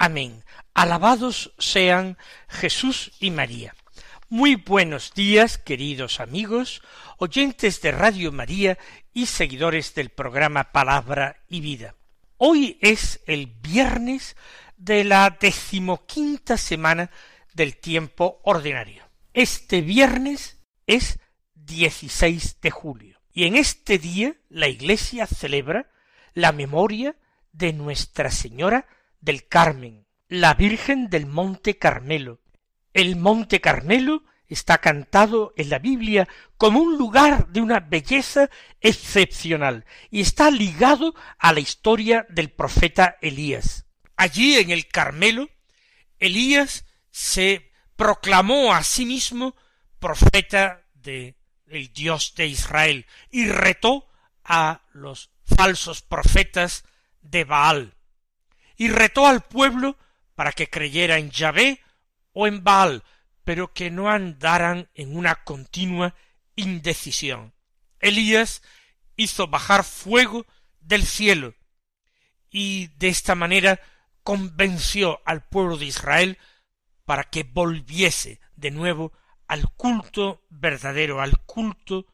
Amén. Alabados sean Jesús y María. Muy buenos días, queridos amigos, oyentes de Radio María y seguidores del programa Palabra y Vida. Hoy es el viernes de la decimoquinta semana del tiempo ordinario. Este viernes es 16 de julio. Y en este día la Iglesia celebra la memoria de Nuestra Señora del Carmen, la Virgen del Monte Carmelo. El Monte Carmelo está cantado en la Biblia como un lugar de una belleza excepcional y está ligado a la historia del profeta Elías. Allí en el Carmelo, Elías se proclamó a sí mismo profeta de el Dios de Israel, y retó a los falsos profetas de Baal, y retó al pueblo para que creyera en Yahvé o en Baal, pero que no andaran en una continua indecisión. Elías hizo bajar fuego del cielo, y de esta manera convenció al pueblo de Israel para que volviese de nuevo al culto verdadero, al culto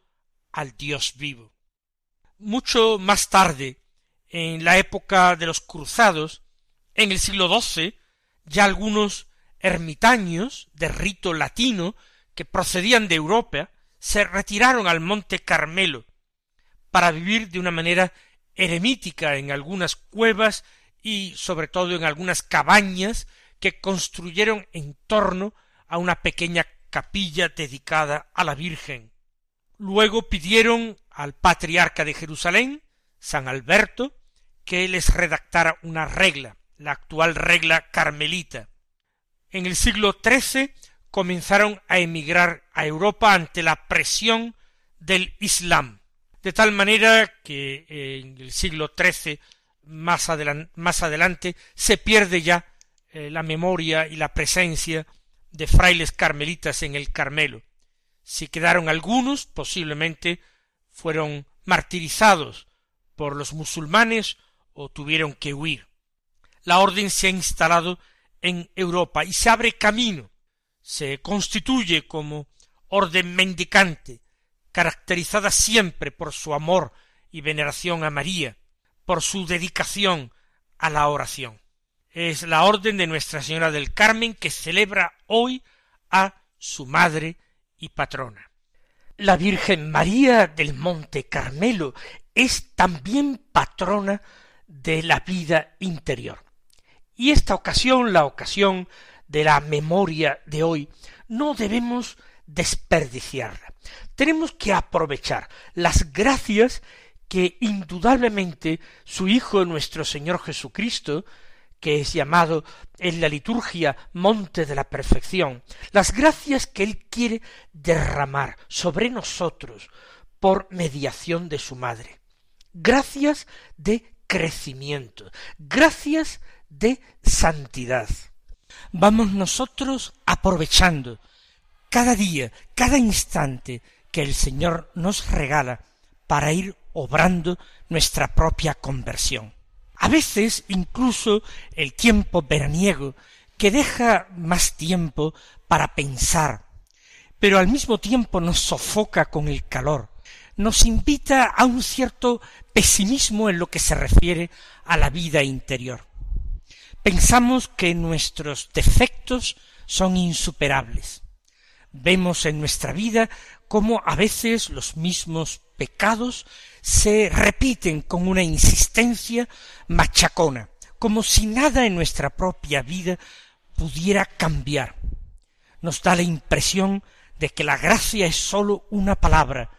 al Dios vivo. Mucho más tarde, en la época de los cruzados, en el siglo XII, ya algunos ermitaños de rito latino que procedían de Europa se retiraron al monte Carmelo para vivir de una manera eremítica en algunas cuevas y sobre todo en algunas cabañas que construyeron en torno a una pequeña capilla dedicada a la Virgen. Luego pidieron al patriarca de Jerusalén, San Alberto, que les redactara una regla, la actual regla carmelita. En el siglo XIII comenzaron a emigrar a Europa ante la presión del Islam, de tal manera que en el siglo XIII más, más adelante se pierde ya eh, la memoria y la presencia de frailes carmelitas en el Carmelo. Si quedaron algunos, posiblemente fueron martirizados por los musulmanes o tuvieron que huir. La orden se ha instalado en Europa y se abre camino, se constituye como orden mendicante, caracterizada siempre por su amor y veneración a María, por su dedicación a la oración es la orden de Nuestra Señora del Carmen que celebra hoy a su madre y patrona. La Virgen María del Monte Carmelo es también patrona de la vida interior. Y esta ocasión, la ocasión de la memoria de hoy, no debemos desperdiciarla. Tenemos que aprovechar las gracias que indudablemente su Hijo nuestro Señor Jesucristo que es llamado en la liturgia monte de la perfección, las gracias que Él quiere derramar sobre nosotros por mediación de su Madre. Gracias de crecimiento, gracias de santidad. Vamos nosotros aprovechando cada día, cada instante que el Señor nos regala para ir obrando nuestra propia conversión. A veces incluso el tiempo veraniego, que deja más tiempo para pensar, pero al mismo tiempo nos sofoca con el calor, nos invita a un cierto pesimismo en lo que se refiere a la vida interior. Pensamos que nuestros defectos son insuperables. Vemos en nuestra vida cómo a veces los mismos pecados se repiten con una insistencia machacona, como si nada en nuestra propia vida pudiera cambiar. Nos da la impresión de que la gracia es sólo una palabra,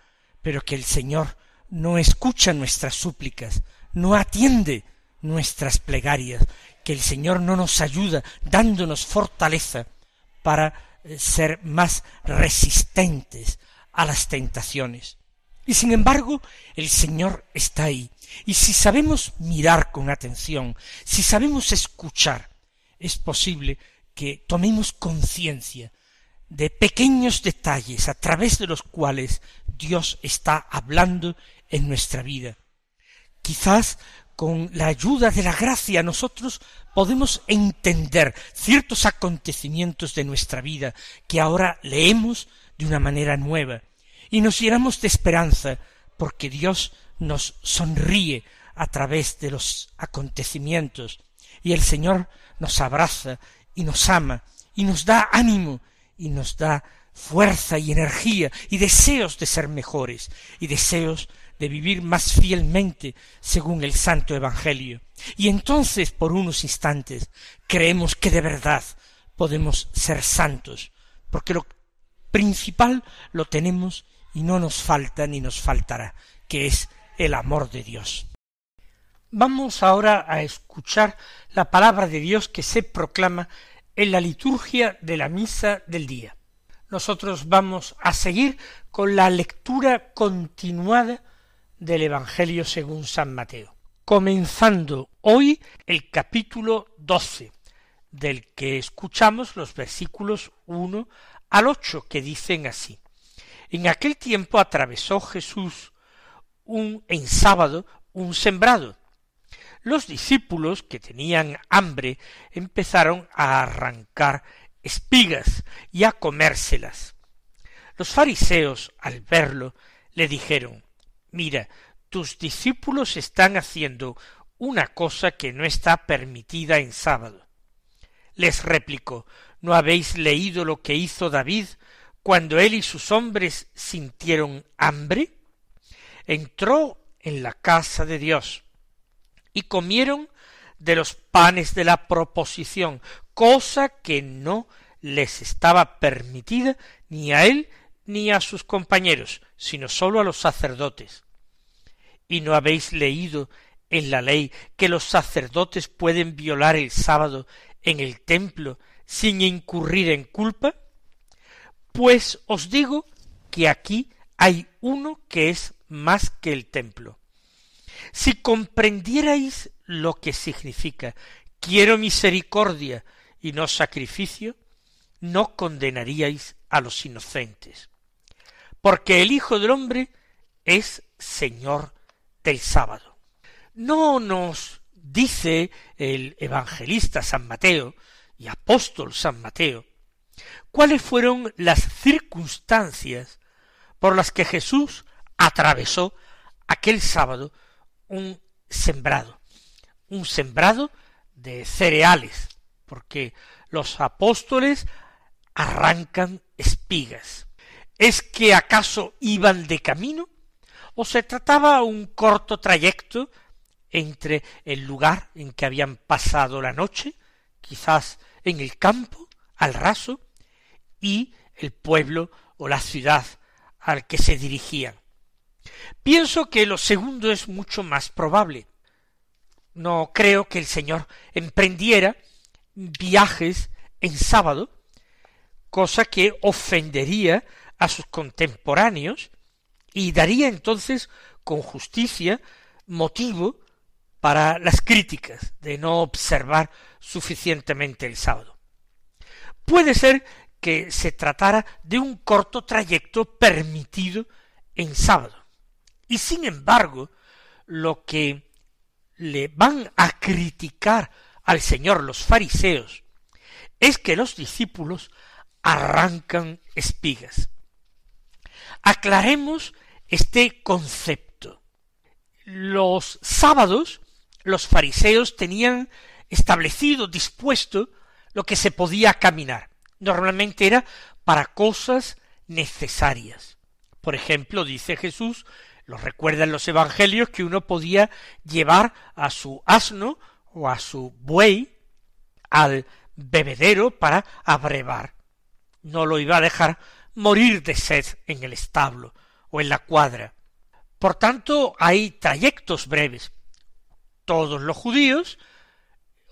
pero que el Señor no escucha nuestras súplicas, no atiende nuestras plegarias, que el Señor no nos ayuda dándonos fortaleza para eh, ser más resistentes a las tentaciones. Y sin embargo, el Señor está ahí. Y si sabemos mirar con atención, si sabemos escuchar, es posible que tomemos conciencia de pequeños detalles a través de los cuales Dios está hablando en nuestra vida. Quizás con la ayuda de la gracia nosotros podemos entender ciertos acontecimientos de nuestra vida que ahora leemos de una manera nueva y nos llenamos de esperanza porque Dios nos sonríe a través de los acontecimientos y el Señor nos abraza y nos ama y nos da ánimo y nos da fuerza y energía y deseos de ser mejores y deseos de vivir más fielmente según el Santo Evangelio. Y entonces, por unos instantes, creemos que de verdad podemos ser santos, porque lo principal lo tenemos y no nos falta ni nos faltará, que es el amor de Dios. Vamos ahora a escuchar la palabra de Dios que se proclama en la liturgia de la misa del día. Nosotros vamos a seguir con la lectura continuada del Evangelio según San Mateo, comenzando hoy el capítulo doce, del que escuchamos los versículos uno al ocho, que dicen así. En aquel tiempo atravesó Jesús un en sábado un sembrado. Los discípulos que tenían hambre empezaron a arrancar espigas y a comérselas. Los fariseos, al verlo, le dijeron Mira, tus discípulos están haciendo una cosa que no está permitida en sábado. Les replicó ¿No habéis leído lo que hizo David cuando él y sus hombres sintieron hambre? Entró en la casa de Dios y comieron de los panes de la proposición, cosa que no les estaba permitida ni a él ni a sus compañeros, sino sólo a los sacerdotes. ¿Y no habéis leído en la ley que los sacerdotes pueden violar el sábado en el templo sin incurrir en culpa? Pues os digo que aquí hay uno que es más que el templo. Si comprendierais lo que significa quiero misericordia y no sacrificio, no condenaríais a los inocentes. Porque el Hijo del hombre es Señor del sábado. No nos dice el evangelista San Mateo y apóstol San Mateo cuáles fueron las circunstancias por las que Jesús atravesó aquel sábado un sembrado, un sembrado de cereales, porque los apóstoles arrancan espigas. ¿Es que acaso iban de camino? o se trataba un corto trayecto entre el lugar en que habían pasado la noche, quizás en el campo, al raso, y el pueblo o la ciudad al que se dirigían. Pienso que lo segundo es mucho más probable. No creo que el Señor emprendiera viajes en sábado, cosa que ofendería a sus contemporáneos y daría entonces con justicia motivo para las críticas de no observar suficientemente el sábado. Puede ser que se tratara de un corto trayecto permitido en sábado. Y sin embargo, lo que le van a criticar al Señor los fariseos es que los discípulos arrancan espigas. Aclaremos este concepto. Los sábados los fariseos tenían establecido, dispuesto, lo que se podía caminar. Normalmente era para cosas necesarias. Por ejemplo, dice Jesús, lo recuerdan los evangelios, que uno podía llevar a su asno o a su buey al bebedero para abrevar. No lo iba a dejar morir de sed en el establo, en la cuadra. Por tanto, hay trayectos breves. Todos los judíos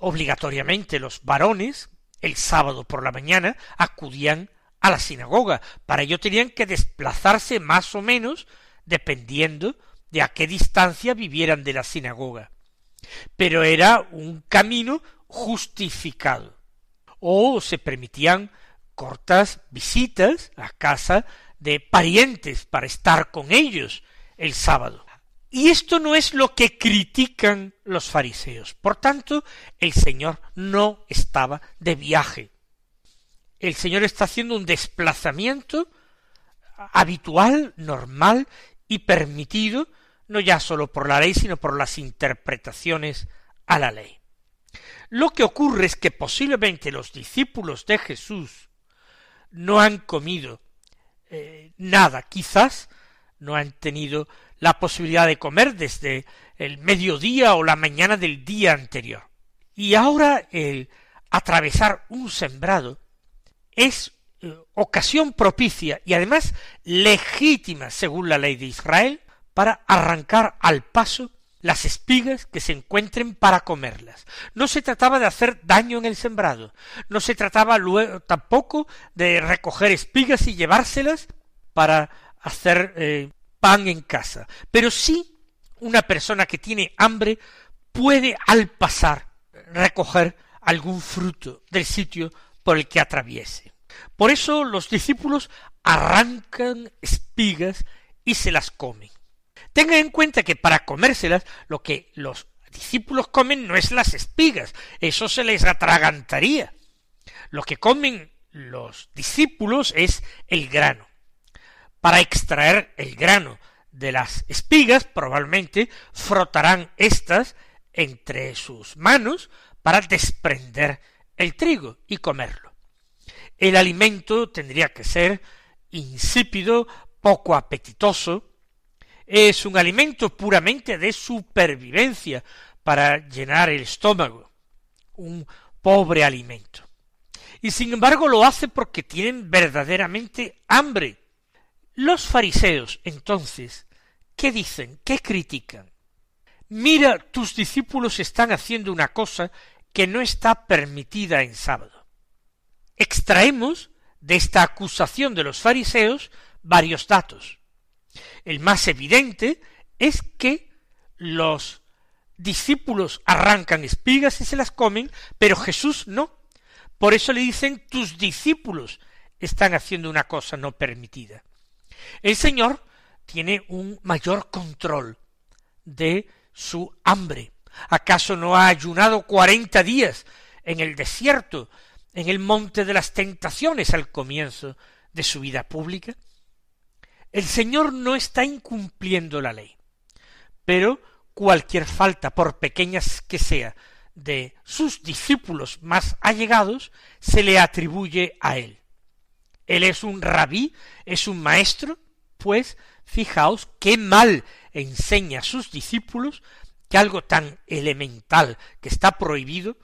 obligatoriamente los varones, el sábado por la mañana, acudían a la sinagoga. Para ello tenían que desplazarse más o menos dependiendo de a qué distancia vivieran de la sinagoga. Pero era un camino justificado. O se permitían cortas visitas a casa de parientes para estar con ellos el sábado. Y esto no es lo que critican los fariseos. Por tanto, el Señor no estaba de viaje. El Señor está haciendo un desplazamiento habitual, normal y permitido, no ya sólo por la ley, sino por las interpretaciones a la ley. Lo que ocurre es que posiblemente los discípulos de Jesús no han comido eh, nada, quizás no han tenido la posibilidad de comer desde el mediodía o la mañana del día anterior. Y ahora el atravesar un sembrado es ocasión propicia y además legítima según la ley de Israel para arrancar al paso las espigas que se encuentren para comerlas. No se trataba de hacer daño en el sembrado, no se trataba luego tampoco de recoger espigas y llevárselas para hacer eh, pan en casa, pero sí una persona que tiene hambre puede al pasar recoger algún fruto del sitio por el que atraviese. Por eso los discípulos arrancan espigas y se las comen. Tengan en cuenta que para comérselas lo que los discípulos comen no es las espigas, eso se les atragantaría. Lo que comen los discípulos es el grano. Para extraer el grano de las espigas probablemente frotarán éstas entre sus manos para desprender el trigo y comerlo. El alimento tendría que ser insípido, poco apetitoso, es un alimento puramente de supervivencia para llenar el estómago, un pobre alimento. Y sin embargo lo hace porque tienen verdaderamente hambre. Los fariseos, entonces, ¿qué dicen? ¿Qué critican? Mira, tus discípulos están haciendo una cosa que no está permitida en sábado. Extraemos de esta acusación de los fariseos varios datos. El más evidente es que los discípulos arrancan espigas y se las comen, pero Jesús no. Por eso le dicen tus discípulos están haciendo una cosa no permitida. El Señor tiene un mayor control de su hambre. ¿Acaso no ha ayunado cuarenta días en el desierto, en el monte de las tentaciones al comienzo de su vida pública? El Señor no está incumpliendo la ley, pero cualquier falta, por pequeñas que sea, de sus discípulos más allegados, se le atribuye a él. Él es un rabí, es un maestro, pues fijaos qué mal enseña a sus discípulos que algo tan elemental que está prohibido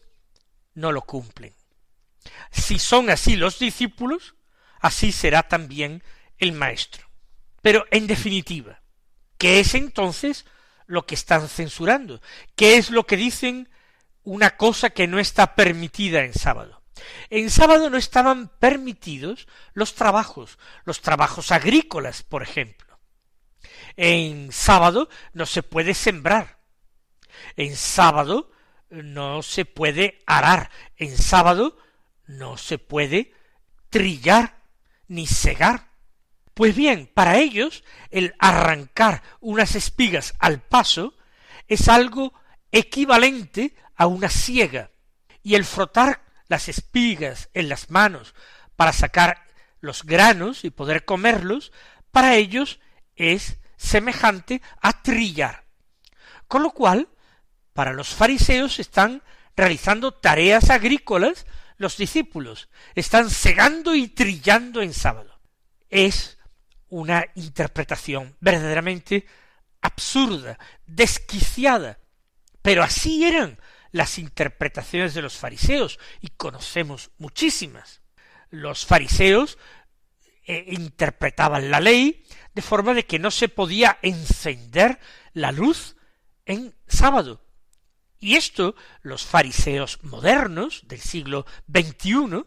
no lo cumplen. Si son así los discípulos, así será también el maestro. Pero, en definitiva, ¿qué es entonces lo que están censurando? ¿Qué es lo que dicen una cosa que no está permitida en sábado? En sábado no estaban permitidos los trabajos, los trabajos agrícolas, por ejemplo. En sábado no se puede sembrar. En sábado no se puede arar. En sábado no se puede trillar ni segar. Pues bien, para ellos el arrancar unas espigas al paso es algo equivalente a una siega, y el frotar las espigas en las manos para sacar los granos y poder comerlos, para ellos es semejante a trillar. Con lo cual, para los fariseos están realizando tareas agrícolas los discípulos, están segando y trillando en sábado. Es una interpretación verdaderamente absurda, desquiciada. Pero así eran las interpretaciones de los fariseos, y conocemos muchísimas. Los fariseos eh, interpretaban la ley de forma de que no se podía encender la luz en sábado. Y esto los fariseos modernos del siglo XXI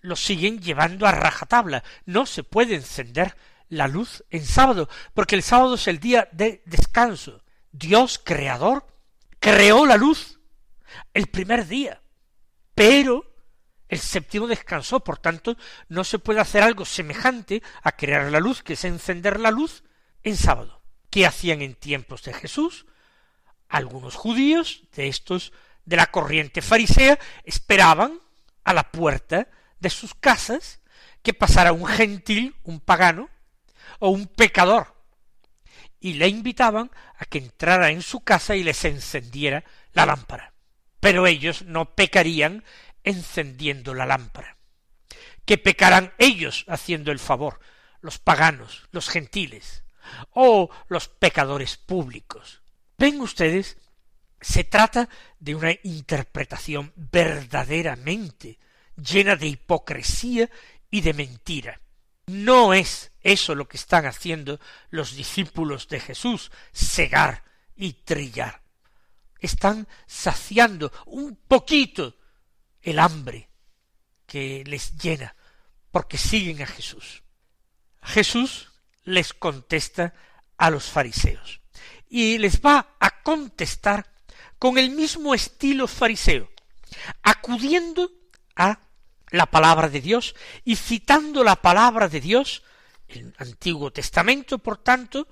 lo siguen llevando a rajatabla. No se puede encender la luz en sábado, porque el sábado es el día de descanso. Dios, creador, creó la luz el primer día, pero el séptimo descansó, por tanto, no se puede hacer algo semejante a crear la luz, que es encender la luz, en sábado. ¿Qué hacían en tiempos de Jesús? Algunos judíos de estos de la corriente farisea esperaban a la puerta de sus casas que pasara un gentil, un pagano o un pecador, y le invitaban a que entrara en su casa y les encendiera la lámpara. Pero ellos no pecarían encendiendo la lámpara. Que pecarán ellos haciendo el favor, los paganos, los gentiles, o los pecadores públicos. Ven ustedes, se trata de una interpretación verdaderamente llena de hipocresía y de mentira. No es eso lo que están haciendo los discípulos de Jesús, cegar y trillar. Están saciando un poquito el hambre que les llena, porque siguen a Jesús. Jesús les contesta a los fariseos y les va a contestar con el mismo estilo fariseo, acudiendo a la palabra de Dios y citando la palabra de Dios, el Antiguo Testamento, por tanto,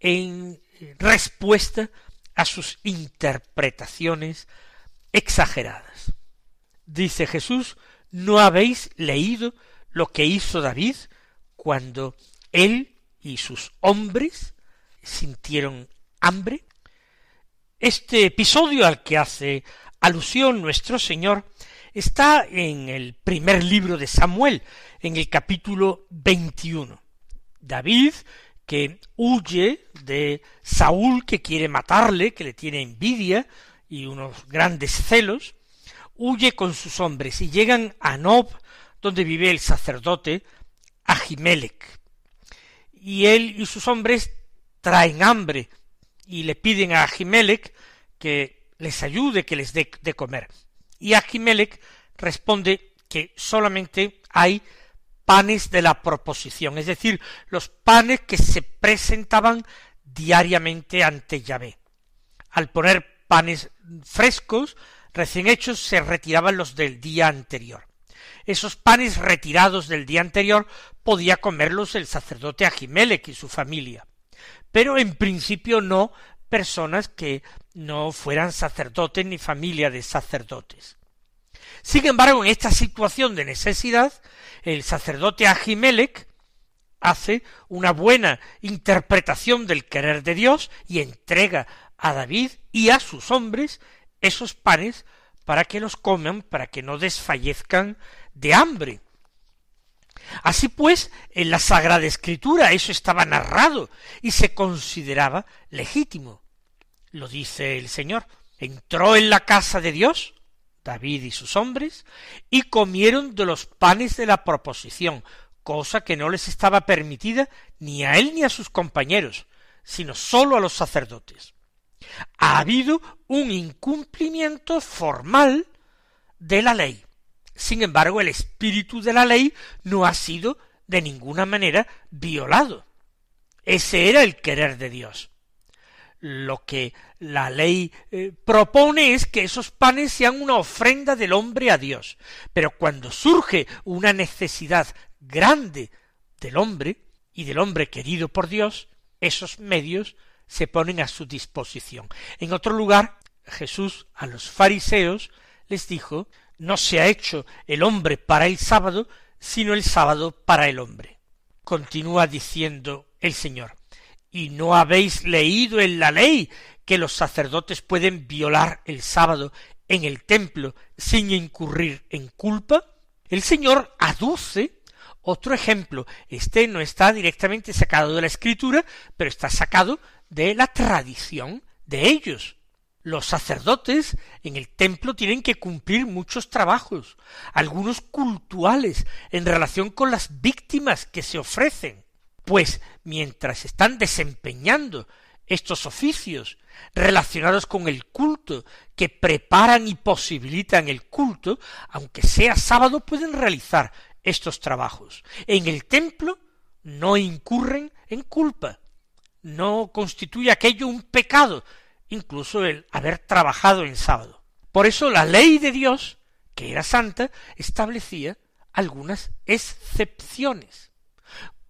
en respuesta a sus interpretaciones exageradas. Dice Jesús, ¿no habéis leído lo que hizo David cuando él y sus hombres sintieron hambre? Este episodio al que hace alusión nuestro Señor está en el primer libro de Samuel, en el capítulo 21. David, que huye de Saúl, que quiere matarle, que le tiene envidia y unos grandes celos, huye con sus hombres y llegan a Nob, donde vive el sacerdote Ahimelech. Y él y sus hombres traen hambre y le piden a Ahimelech que les ayude, que les dé de comer. Y Ahimelech responde que solamente hay panes de la proposición, es decir, los panes que se presentaban diariamente ante Yahvé. Al poner panes frescos, recién hechos, se retiraban los del día anterior. Esos panes retirados del día anterior podía comerlos el sacerdote Ahimelech y su familia, pero en principio no personas que no fueran sacerdotes ni familia de sacerdotes. Sin embargo, en esta situación de necesidad, el sacerdote Ahimelech hace una buena interpretación del querer de Dios y entrega a David y a sus hombres esos panes para que los coman, para que no desfallezcan de hambre. Así pues, en la Sagrada Escritura eso estaba narrado y se consideraba legítimo. Lo dice el Señor. Entró en la casa de Dios, David y sus hombres, y comieron de los panes de la proposición, cosa que no les estaba permitida ni a él ni a sus compañeros, sino sólo a los sacerdotes ha habido un incumplimiento formal de la ley. Sin embargo, el espíritu de la ley no ha sido de ninguna manera violado. Ese era el querer de Dios. Lo que la ley eh, propone es que esos panes sean una ofrenda del hombre a Dios. Pero cuando surge una necesidad grande del hombre y del hombre querido por Dios, esos medios se ponen a su disposición. En otro lugar, Jesús a los fariseos les dijo, no se ha hecho el hombre para el sábado, sino el sábado para el hombre. Continúa diciendo el Señor, ¿y no habéis leído en la ley que los sacerdotes pueden violar el sábado en el templo sin incurrir en culpa? El Señor aduce otro ejemplo. Este no está directamente sacado de la escritura, pero está sacado de la tradición de ellos. Los sacerdotes en el templo tienen que cumplir muchos trabajos, algunos cultuales, en relación con las víctimas que se ofrecen, pues mientras están desempeñando estos oficios relacionados con el culto, que preparan y posibilitan el culto, aunque sea sábado, pueden realizar estos trabajos. En el templo no incurren en culpa, no constituye aquello un pecado, incluso el haber trabajado en sábado. Por eso la ley de Dios, que era santa, establecía algunas excepciones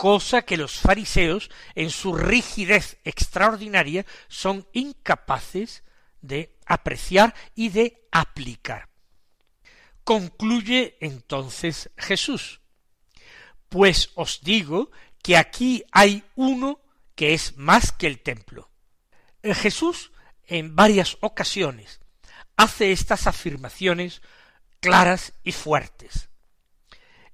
cosa que los fariseos, en su rigidez extraordinaria, son incapaces de apreciar y de aplicar. Concluye entonces Jesús, pues os digo que aquí hay uno que es más que el templo. Jesús en varias ocasiones hace estas afirmaciones claras y fuertes.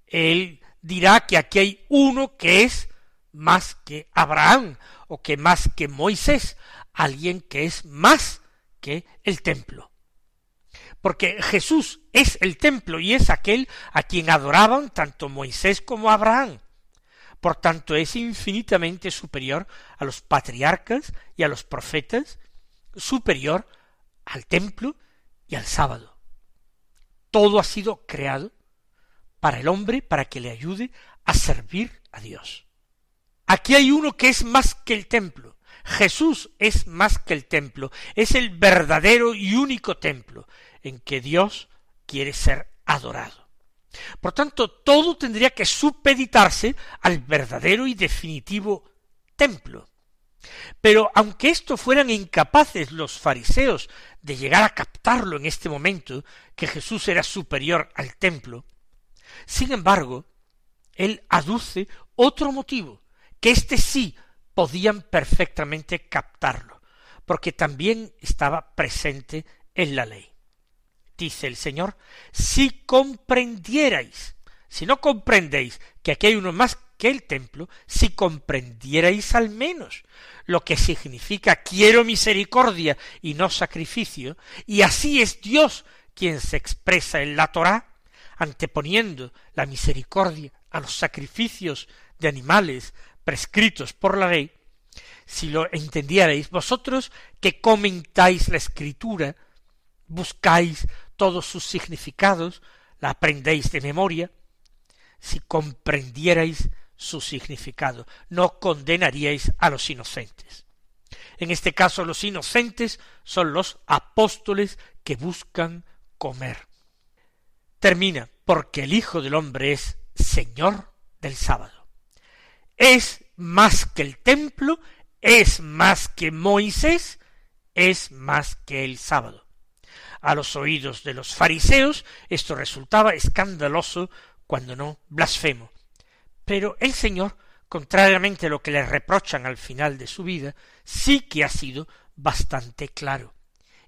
Él dirá que aquí hay uno que es más que Abraham o que más que Moisés, alguien que es más que el templo. Porque Jesús es el templo y es aquel a quien adoraban tanto Moisés como Abraham. Por tanto, es infinitamente superior a los patriarcas y a los profetas, superior al templo y al sábado. Todo ha sido creado para el hombre, para que le ayude a servir a Dios. Aquí hay uno que es más que el templo. Jesús es más que el templo, es el verdadero y único templo en que Dios quiere ser adorado. Por tanto, todo tendría que supeditarse al verdadero y definitivo templo. Pero aunque esto fueran incapaces los fariseos de llegar a captarlo en este momento, que Jesús era superior al templo, sin embargo, él aduce otro motivo, que éste sí podían perfectamente captarlo, porque también estaba presente en la ley. Dice el Señor, si comprendierais, si no comprendéis que aquí hay uno más que el templo, si comprendierais al menos lo que significa quiero misericordia y no sacrificio, y así es Dios quien se expresa en la Torá, anteponiendo la misericordia a los sacrificios de animales prescritos por la ley, si lo entendierais vosotros que comentáis la escritura, buscáis todos sus significados, la aprendéis de memoria, si comprendierais su significado, no condenaríais a los inocentes. En este caso los inocentes son los apóstoles que buscan comer termina porque el Hijo del Hombre es Señor del sábado. Es más que el templo, es más que Moisés, es más que el sábado. A los oídos de los fariseos esto resultaba escandaloso, cuando no blasfemo. Pero el Señor, contrariamente a lo que le reprochan al final de su vida, sí que ha sido bastante claro,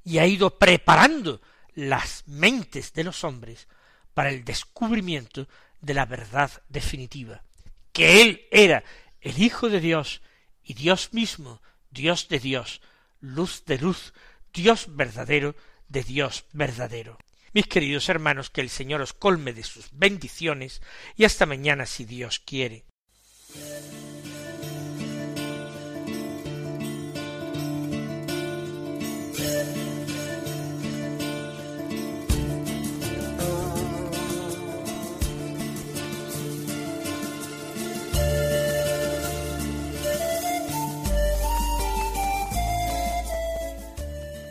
y ha ido preparando las mentes de los hombres para el descubrimiento de la verdad definitiva, que Él era el Hijo de Dios y Dios mismo, Dios de Dios, luz de luz, Dios verdadero de Dios verdadero. Mis queridos hermanos, que el Señor os colme de sus bendiciones y hasta mañana si Dios quiere.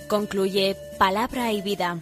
Concluye Palabra y Vida,